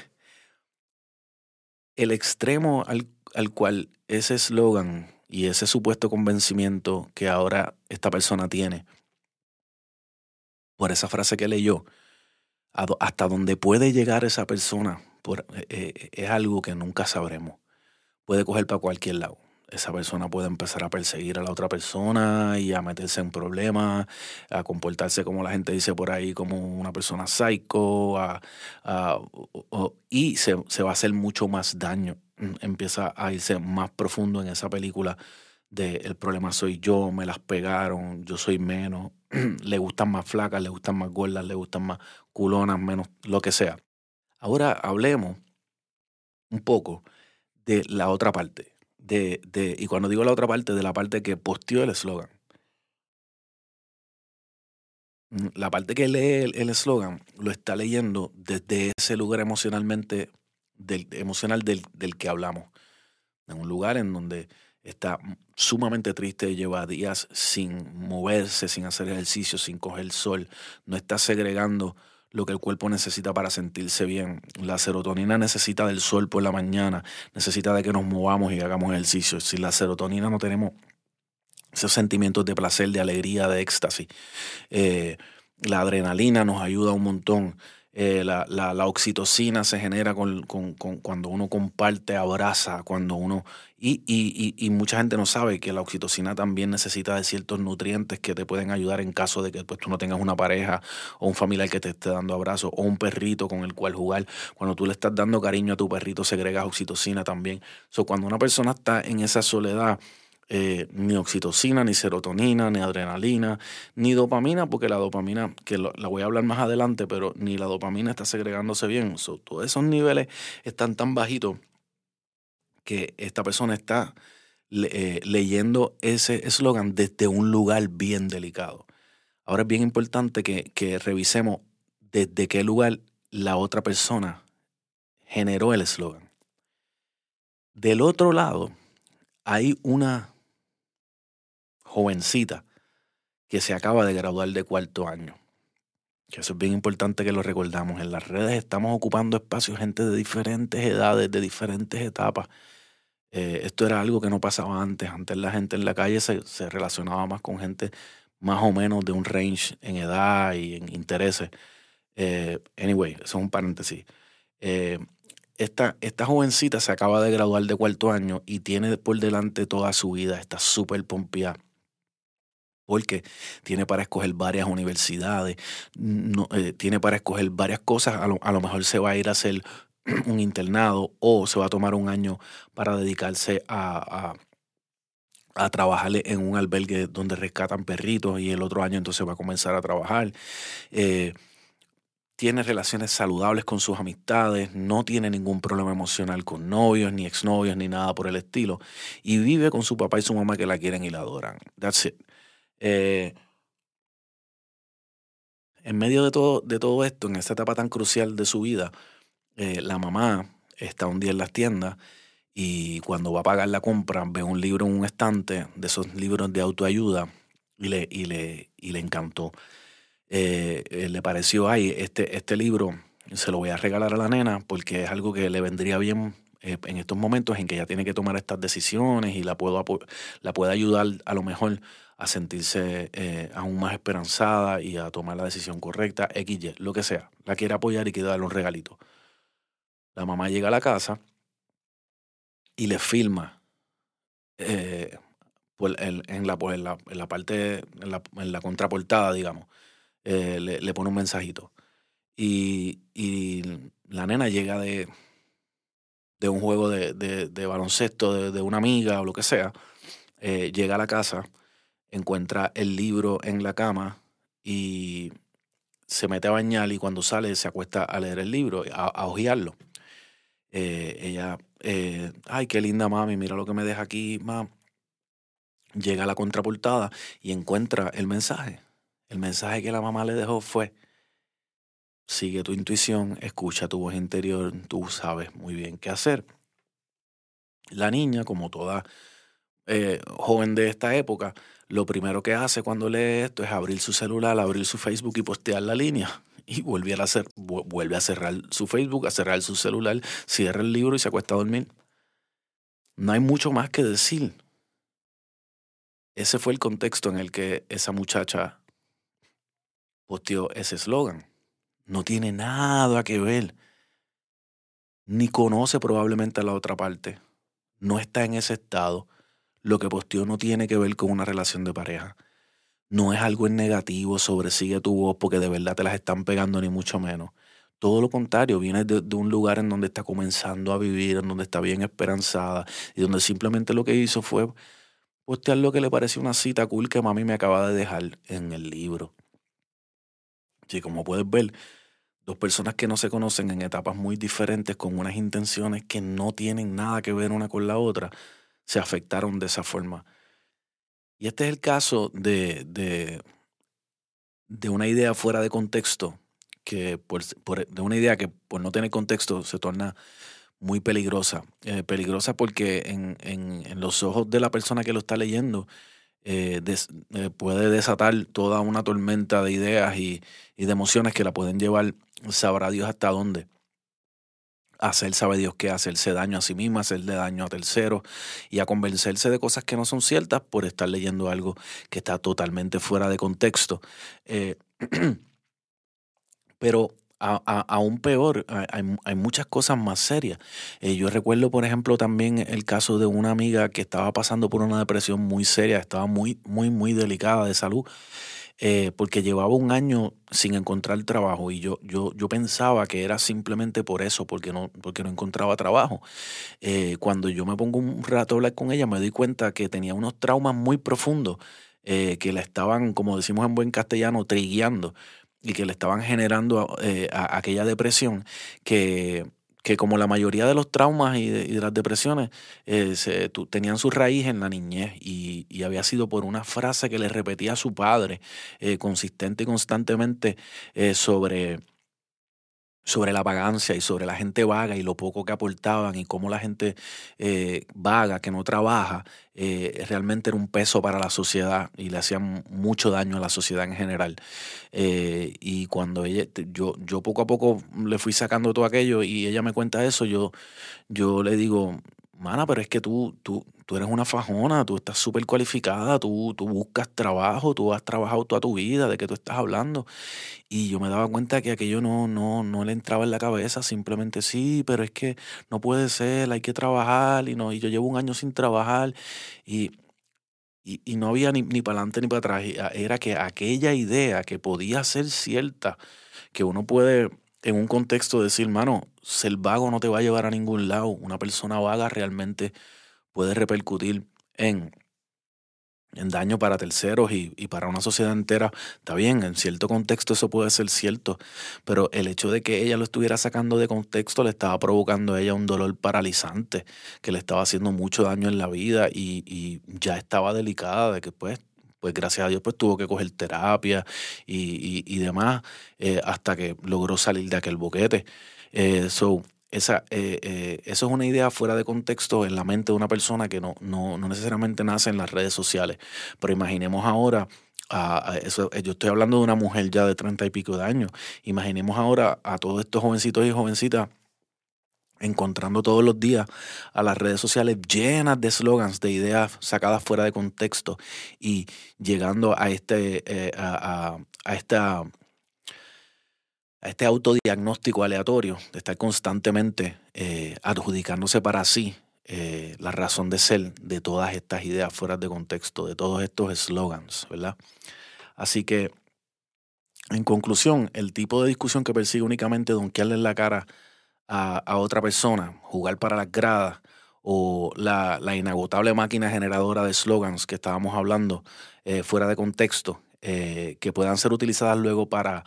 el extremo al, al cual ese eslogan y ese supuesto convencimiento que ahora esta persona tiene por esa frase que leyó, hasta donde puede llegar esa persona por, eh, es algo que nunca sabremos. Puede coger para cualquier lado. Esa persona puede empezar a perseguir a la otra persona y a meterse en problemas, a comportarse como la gente dice por ahí, como una persona psycho, y se, va a hacer mucho más daño. Mm, empieza a irse más profundo en esa película de el problema soy yo, me las pegaron, yo soy menos, (clears throat) le gustan más flacas, le gustan más gordas, le gustan más culonas, menos lo que sea. Ahora hablemos un poco de la otra parte de, y cuando digo la otra parte, de la parte que posteó el eslogan. La parte que lee el eslogan lo está leyendo desde ese lugar emocionalmente, del, emocional del, del que hablamos. En un lugar en donde está sumamente triste, lleva días sin moverse, sin hacer ejercicio, sin coger sol, no está segregando lo que el cuerpo necesita para sentirse bien. La serotonina necesita del sol por la mañana, necesita de que nos movamos y hagamos ejercicio. Si la serotonina no tenemos esos sentimientos de placer, de alegría, de éxtasis, eh, la adrenalina nos ayuda un montón. Eh, la, la, oxitocina se genera con, con, cuando uno comparte, abraza, cuando uno... Y, y, y, mucha gente no sabe que la oxitocina también necesita de ciertos nutrientes que te pueden ayudar en caso de que pues, tú no tengas una pareja o un familiar que te esté dando abrazos o un perrito con el cual jugar. Cuando tú le estás dando cariño a tu perrito, segregas oxitocina también. So, cuando una persona está en esa soledad, eh, ni oxitocina, ni serotonina, ni adrenalina, ni dopamina, porque la dopamina, que la voy a hablar más adelante, pero ni la dopamina está segregándose bien. todos esos niveles están tan bajitos que esta persona está eh, leyendo ese eslogan desde un lugar bien delicado. Ahora es bien importante que, que revisemos desde qué lugar la otra persona generó el eslogan. Del otro lado, hay una jovencita que se acaba de graduar de cuarto año. Que eso es bien importante que lo recordamos. En las redes estamos ocupando espacios, gente de diferentes edades, de diferentes etapas. Eh, esto era algo que no pasaba antes. Antes la gente en la calle se, relacionaba más con gente más o menos de un range en edad y en intereses. Eh, anyway, eso es un paréntesis. Eh, esta, esta jovencita se acaba de graduar de cuarto año y tiene por delante toda su vida. Está súper pompeada porque tiene para escoger varias universidades, eh, tiene para escoger varias cosas, a lo, mejor se va a ir a hacer (clears throat) un internado o se va a tomar un año para dedicarse a, a, trabajar en un albergue donde rescatan perritos y el otro año entonces va a comenzar a trabajar. Eh, tiene relaciones saludables con sus amistades, no tiene ningún problema emocional con novios, ni exnovios, ni nada por el estilo, y vive con su papá y su mamá que la quieren y la adoran. That's it. Eh, en medio de todo, de todo esto, en esta etapa tan crucial de su vida, eh, la mamá está un día en las tiendas y cuando va a pagar la compra ve un libro en un estante de esos libros de autoayuda y le, y le, y le encantó. Eh, le pareció, ay, este, este libro se lo voy a regalar a la nena porque es algo que le vendría bien en estos momentos en que ella tiene que tomar estas decisiones y la puedo, la puede ayudar a lo mejor a sentirse eh, aún más esperanzada y a tomar la decisión correcta, XY, lo que sea. La quiere apoyar y quiere darle un regalito. La mamá llega a la casa y le filma eh, en, la, en, la, parte, en la, contraportada, digamos, eh, le, pone un mensajito. Y, y, la nena llega de, de un juego de, de, baloncesto de, una amiga o lo que sea, llega a la casa encuentra el libro en la cama y se mete a bañar y cuando sale se acuesta a leer el libro, a, a. Eh, ella, eh, ay, qué linda mami, mira lo que me deja aquí, mam. Llega a la contraportada y encuentra el mensaje. El mensaje que la mamá le dejó fue, sigue tu intuición, escucha tu voz interior, tú sabes muy bien qué hacer. La niña, como toda eh, joven de esta época, lo primero que hace cuando lee esto es abrir su celular, abrir su Facebook y postear la línea. (laughs) Y vuelve a, cerrar su Facebook, a cerrar su celular, cierra el libro y se acuesta a dormir. No hay mucho más que decir. Ese fue el contexto en el que esa muchacha posteó ese eslogan. No tiene nada que ver. Ni conoce probablemente a la otra parte. No está en ese estado lo que posteó no tiene que ver con una relación de pareja. No es algo en negativo sobre sigue tu voz porque de verdad te las están pegando ni mucho menos. Todo lo contrario, viene de, un lugar en donde está comenzando a vivir, en donde está bien esperanzada y donde simplemente lo que hizo fue postear lo que le pareció una cita cool que mami me acaba de dejar en el libro. Y como puedes ver, dos personas que no se conocen en etapas muy diferentes con unas intenciones que no tienen nada que ver una con la otra, se afectaron de esa forma. Y este es el caso de, de, de una idea fuera de contexto que de una idea que por no tener contexto se torna muy peligrosa. Eh, peligrosa porque en, en, los ojos de la persona que lo está leyendo eh, eh, puede desatar toda una tormenta de ideas y, y, de emociones que la pueden llevar, sabrá Dios hasta dónde. Hacer, sabe Dios qué, hacerse daño a sí misma, hacerle daño a terceros y a convencerse de cosas que no son ciertas por estar leyendo algo que está totalmente fuera de contexto. (clears throat) Pero a, a, aún peor, hay, hay, muchas cosas más serias. Eh, yo recuerdo, por ejemplo, también el caso de una amiga que estaba pasando por una depresión muy seria, estaba muy, muy, muy delicada de salud, eh, porque llevaba un año sin encontrar trabajo y yo, yo, yo pensaba que era simplemente por eso, porque no, porque no encontraba trabajo. Eh, cuando yo me pongo un rato a hablar con ella, me doy cuenta que tenía unos traumas muy profundos. que la estaban, como decimos en buen castellano, trigueando y que le estaban generando eh, aquella depresión que, que, como la mayoría de los traumas y de, las depresiones eh, tenían su raíz en la niñez y, y, había sido por una frase que le repetía a su padre eh, consistente y constantemente eh, sobre sobre la vagancia y sobre la gente vaga y lo poco que aportaban y cómo la gente eh, vaga, que no trabaja, eh, realmente era un peso para la sociedad y le hacían mucho daño a la sociedad en general. Eh, y cuando ella, yo, yo poco a poco le fui sacando todo aquello y ella me cuenta eso, yo, yo le digo, mana, pero es que tú, tú, tú eres una fajona, tú estás súper cualificada, tú, tú buscas trabajo, tú has trabajado toda tu vida, ¿de qué tú estás hablando? Y yo me daba cuenta que aquello no, no, no le entraba en la cabeza, simplemente sí, pero es que no puede ser, hay que trabajar, y, no, y yo llevo un año sin trabajar, y, y, no había ni, ni para adelante ni para atrás, era que aquella idea que podía ser cierta, que uno puede en un contexto decir, mano, ser vago no te va a llevar a ningún lado. Una persona vaga realmente puede repercutir en, en daño para terceros y, y, para una sociedad entera. Está bien, en cierto contexto eso puede ser cierto, pero el hecho de que ella lo estuviera sacando de contexto le estaba provocando a ella un dolor paralizante que le estaba haciendo mucho daño en la vida y, y ya estaba delicada de que pues pues gracias a Dios pues tuvo que coger terapia y, y, y demás eh, hasta que logró salir de aquel boquete. Eh, esa, eh, eh, eso es una idea fuera de contexto en la mente de una persona que no, no, no necesariamente nace en las redes sociales. Pero imaginemos ahora, a, a eso, yo estoy hablando de una mujer ya de treinta y pico de años, imaginemos ahora a todos estos jovencitos y jovencitas encontrando todos los días a las redes sociales llenas de slogans, de ideas sacadas fuera de contexto y llegando a este, eh, a, esta, a este autodiagnóstico aleatorio, de estar constantemente eh, adjudicándose para sí eh, la razón de ser de todas estas ideas fuera de contexto, de todos estos slogans, ¿verdad? Así que, en conclusión, el tipo de discusión que persigue únicamente donkearle en la cara a, a otra persona, jugar para las gradas o la, la, inagotable máquina generadora de slogans que estábamos hablando eh, fuera de contexto, que puedan ser utilizadas luego para,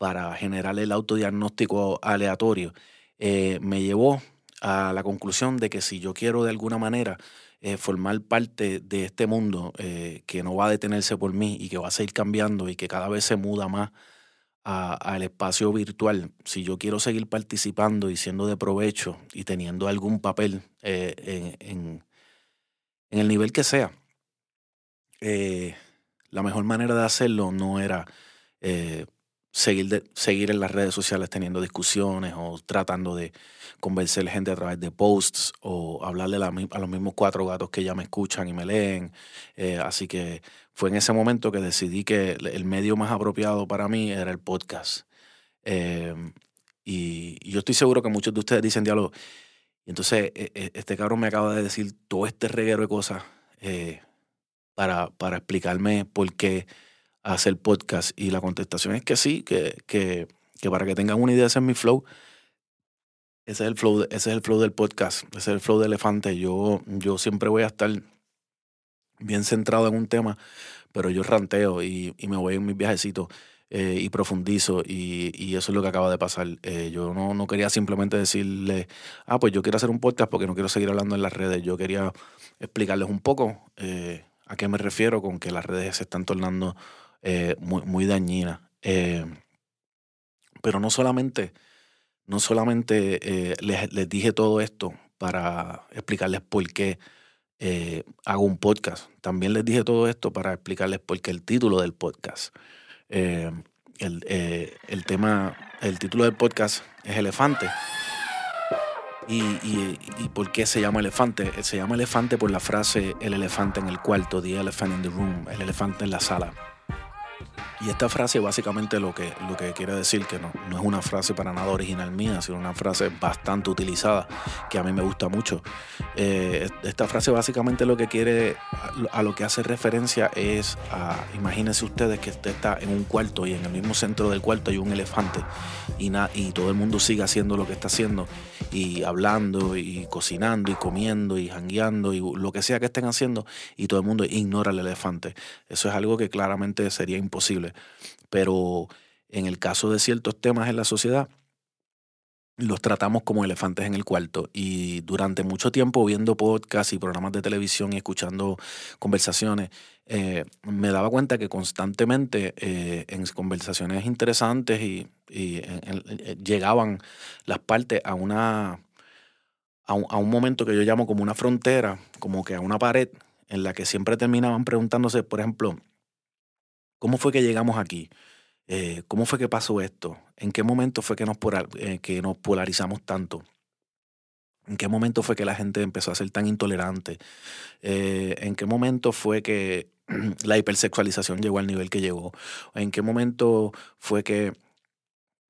para generar el autodiagnóstico aleatorio, eh, me llevó a la conclusión de que si yo quiero de alguna manera eh, formar parte de este mundo eh, que no va a detenerse por mí y que va a seguir cambiando y que cada vez se muda más al espacio virtual, si yo quiero seguir participando y siendo de provecho y teniendo algún papel en, en, el nivel que sea, la mejor manera de hacerlo no era seguir, de, seguir en las redes sociales teniendo discusiones o tratando de convencer gente a través de posts o hablarle a, la, a los mismos cuatro gatos que ya me escuchan y me leen. Eh, así que fue en ese momento que decidí que el medio más apropiado para mí era el podcast. Eh, y, yo estoy seguro que muchos de ustedes dicen diálogo. Entonces e, e, este cabrón me acaba de decir todo este reguero de cosas eh, para, para explicarme por qué hacer podcast. Y la contestación es que sí, que, que, que para que tengan una idea, ese es mi flow. Ese es el flow, ese es el flow del podcast, ese es el flow de elefante. Yo, yo siempre voy a estar bien centrado en un tema, pero yo ranteo y, y me voy en mis viajecitos. Eh, y profundizo y, y, eso es lo que acaba de pasar. Eh, yo no, no, quería simplemente decirle, ah, pues yo quiero hacer un podcast porque no quiero seguir hablando en las redes. Yo quería explicarles un poco eh, a qué me refiero con que las redes se están tornando muy, muy dañinas. pero no solamente, no solamente les, les, dije todo esto para explicarles por qué hago un podcast. También les dije todo esto para explicarles por qué el título del podcast. Eh, el, eh, el, tema, el título del podcast es Elefante. Y, y, y, por qué se llama elefante? Se llama elefante por la frase el elefante en el cuarto, the elephant in the room, el elefante en la sala. Y esta frase básicamente lo que, lo que quiere decir que no, no es una frase para nada original mía, sino una frase bastante utilizada, que a mí me gusta mucho. Eh, esta frase básicamente lo que quiere, a lo que hace referencia es a, imagínense ustedes que usted está en un cuarto y en el mismo centro del cuarto hay un elefante y, na, y todo el mundo sigue haciendo lo que está haciendo y hablando y cocinando y comiendo y jangueando y lo que sea que estén haciendo y todo el mundo ignora el elefante. Eso es algo que claramente sería imposible. Pero en el caso de ciertos temas en la sociedad, los tratamos como elefantes en el cuarto. Y durante mucho tiempo viendo podcasts y programas de televisión y escuchando conversaciones, eh, me daba cuenta que constantemente eh, en conversaciones interesantes y, y llegaban las partes a una un, a un momento que yo llamo como una frontera, como que a una pared en la que siempre terminaban preguntándose, por ejemplo, ¿Cómo fue que llegamos aquí? Eh, ¿Cómo fue que pasó esto? ¿En qué momento fue que nos, eh, que nos polarizamos tanto? ¿En qué momento fue que la gente empezó a ser tan intolerante? Eh, ¿En qué momento fue que (clears throat) la hipersexualización llegó al nivel que llegó? ¿En qué momento fue que,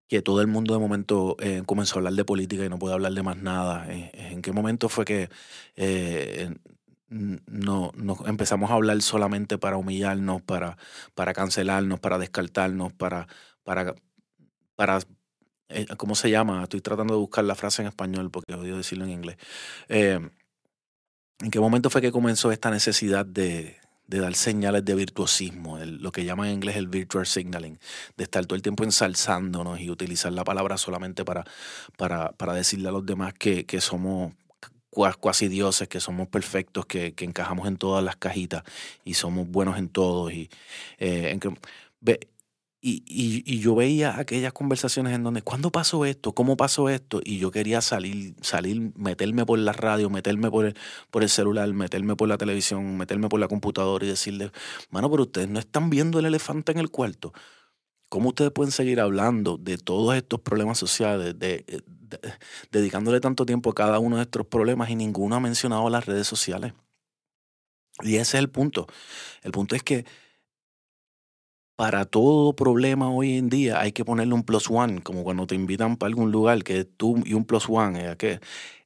que todo el mundo de momento comenzó a hablar de política y no puede hablar de más nada? ¿En qué momento fue que no, nos empezamos a hablar solamente para humillarnos, para, para cancelarnos, para descartarnos, para, para, para eh, ¿cómo se llama? Estoy tratando de buscar la frase en español porque odio decirlo en inglés. Eh, ¿En qué momento fue que comenzó esta necesidad de, de dar señales de virtuosismo, lo que llaman en inglés el virtual signaling, de estar todo el tiempo ensalzándonos y utilizar la palabra solamente para, para, para decirle a los demás que, que somos cuasi dioses, que somos perfectos, que, que, encajamos en todas las cajitas y somos buenos en todo. Y, eh, ve, y, y, yo veía aquellas conversaciones en donde, ¿cuándo pasó esto? ¿Cómo pasó esto? Y yo quería salir, salir, meterme por la radio, meterme por el, por el celular, meterme por la televisión, meterme por la computadora y decirle, mano, pero ustedes no están viendo el elefante en el cuarto. ¿Cómo ustedes pueden seguir hablando de todos estos problemas sociales, de, de, dedicándole tanto tiempo a cada uno de estos problemas y ninguno ha mencionado las redes sociales. Y ese es el punto. El punto es que para todo problema hoy en día hay que ponerle un plus one, como cuando te invitan para algún lugar, que tú y un plus one. que,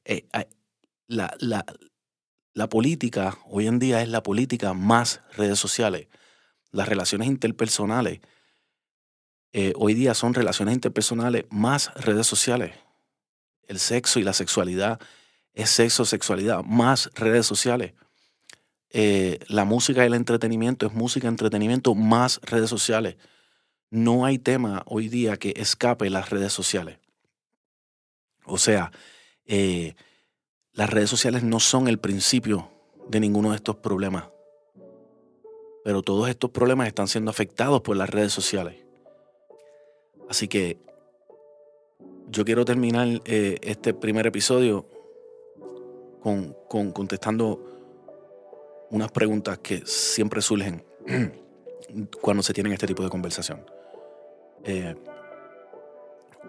eh, la, la, la política hoy en día es la política más redes sociales. Las relaciones interpersonales eh, hoy día son relaciones interpersonales más redes sociales el sexo y la sexualidad es sexo, sexualidad, más redes sociales. Eh, la música y el entretenimiento es música, entretenimiento, más redes sociales. No hay tema hoy día que escape las redes sociales. O sea, eh, las redes sociales no son el principio de ninguno de estos problemas. Pero todos estos problemas están siendo afectados por las redes sociales. Así que yo quiero terminar eh, este primer episodio con, con, contestando unas preguntas que siempre surgen (clears throat) cuando se tienen este tipo de conversación. Eh,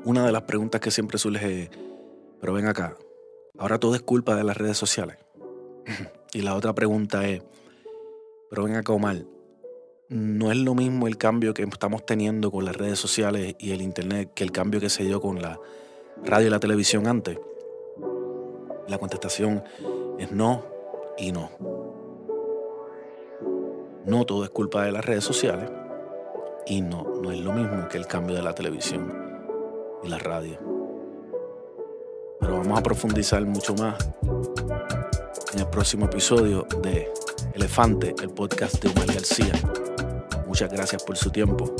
una de las preguntas que siempre surge pero ven acá, ahora todo es culpa de las redes sociales. (clears throat) y la otra pregunta es, pero ven acá Omar, no es lo mismo el cambio que estamos teniendo con las redes sociales y el Internet que el cambio que se dio con la radio y la televisión antes. La contestación es no y no. No todo es culpa de las redes sociales y no, no es lo mismo que el cambio de la televisión y la radio. Pero vamos a profundizar mucho más en el próximo episodio de Elefante, el podcast de Omar García. Muchas gracias por su tiempo.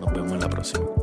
Nos vemos en la próxima.